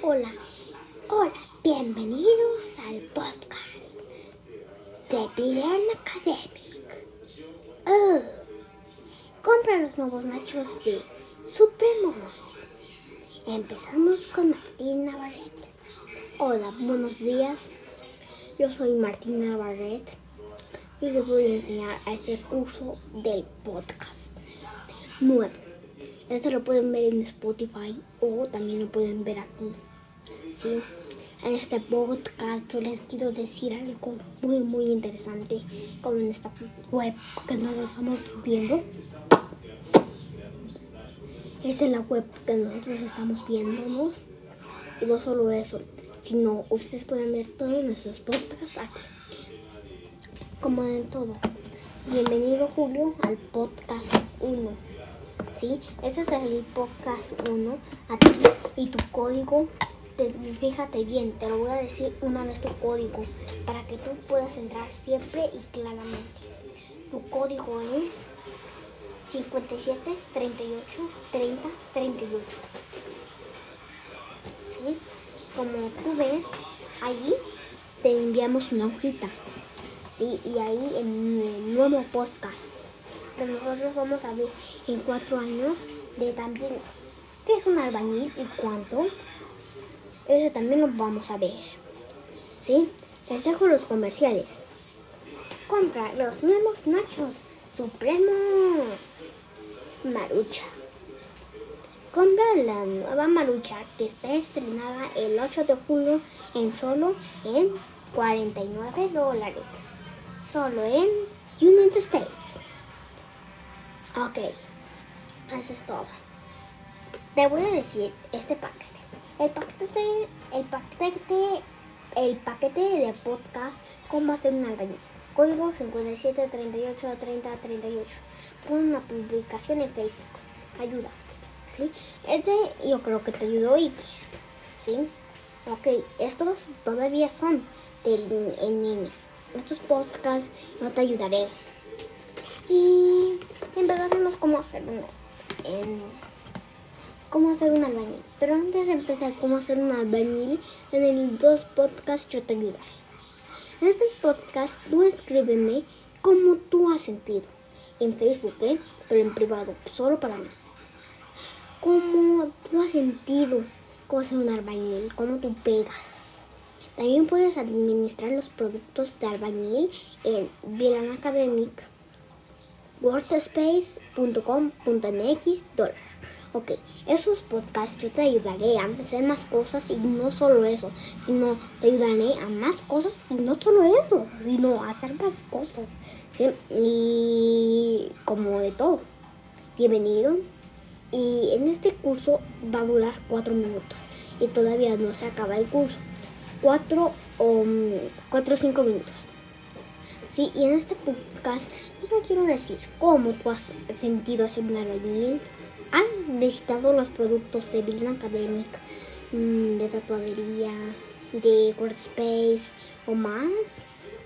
Hola, hola, bienvenidos al podcast de Piran Academic. Oh, compra los nuevos nachos de Supremos. Empezamos con Martín Navarrete. Hola, buenos días. Yo soy Martín Navarrete y les voy a enseñar a este curso del podcast nuevo. Este lo pueden ver en Spotify o también lo pueden ver aquí. ¿sí? En este podcast yo les quiero decir algo muy muy interesante como en esta web que nos estamos viendo. Esa es la web que nosotros estamos viéndonos. Y no solo eso, sino ustedes pueden ver todos nuestros podcasts aquí. Como en todo. Bienvenido Julio al podcast 1. ¿Sí? Ese es el podcast 1 aquí y tu código te, fíjate bien, te lo voy a decir una vez tu código para que tú puedas entrar siempre y claramente. Tu código es 57 38 30 38. ¿Sí? Como tú ves, allí te enviamos una hojita. ¿Sí? Y ahí en el nuevo podcast nosotros vamos a ver en cuatro años de también qué es un albañil y cuánto. Eso también lo vamos a ver. ¿Sí? Les dejo los comerciales. Compra los nuevos nachos supremos. Marucha. Compra la nueva Marucha que está estrenada el 8 de julio en solo en 49 dólares. Solo en United States. Ok, eso es todo. Te voy a decir este paquete. El paquete, el paquete, el paquete de podcast, cómo hacer un albañil. Código 57 38 30 38. Pon una publicación en Facebook. Ayuda. ¿Sí? Este yo creo que te ayudó y ¿Sí? Ok, estos todavía son de, en línea. Estos podcasts no te ayudaré. Y empezaremos cómo hacer uno. En cómo hacer un albañil. Pero antes de empezar cómo hacer un albañil, en el dos podcast yo te ayudaré. En este podcast tú escríbeme cómo tú has sentido. En Facebook, ¿eh? Pero en privado, solo para mí. Cómo tú has sentido cómo hacer un albañil, cómo tú pegas. También puedes administrar los productos de albañil en Vilan Academic workspace.com.mx dólar. Ok, esos podcasts yo te ayudaré a hacer más cosas y no solo eso, sino te ayudaré a más cosas y no solo eso, sino a hacer más cosas. Y como de todo. Bienvenido. Y en este curso va a durar cuatro minutos y todavía no se acaba el curso. Cuatro o cuatro o cinco minutos. Sí, y en este podcast quiero decir cómo tú has sentido ese albañil. ¿Has visitado los productos de Building Academic, mm, de tatuadería, de Workspace o más?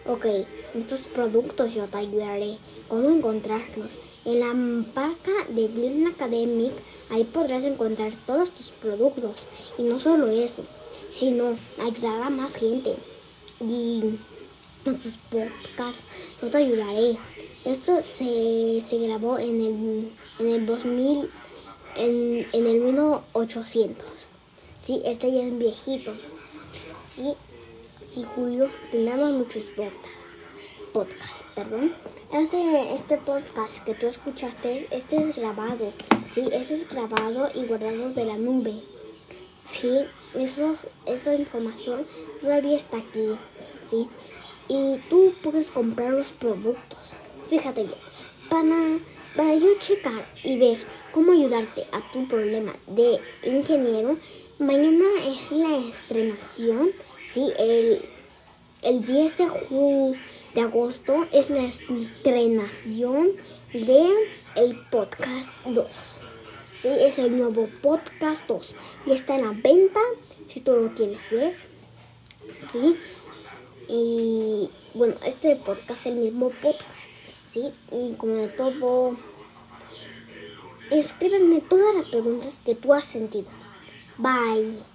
Ok, estos productos yo te ayudaré cómo encontrarlos. En la marca de Building Academic, ahí podrás encontrar todos tus productos. Y no solo eso, sino ayudar a más gente. Y nuestros podcasts, yo te ayudaré. Esto se, se grabó en el, en el 2000, en, en el 1800. Sí, este ya es viejito. Sí, sí, Julio, tenemos muchos podcasts. Podcast, perdón. Este, este podcast que tú escuchaste, este es grabado. Sí, este es grabado y guardado de la nube. Sí, eso, esta información todavía está aquí. Sí, y tú puedes comprar los productos. Fíjate bien, para, para yo checar y ver cómo ayudarte a tu problema de ingeniero, mañana es la estrenación, ¿sí? El, el 10 de, de agosto es la estrenación de el podcast 2. ¿sí? Es el nuevo podcast 2 y está en la venta si tú lo quieres ver. ¿sí? Y bueno, este podcast es el mismo podcast, ¿sí? Y como de todo, escríbeme todas las preguntas que tú has sentido. Bye.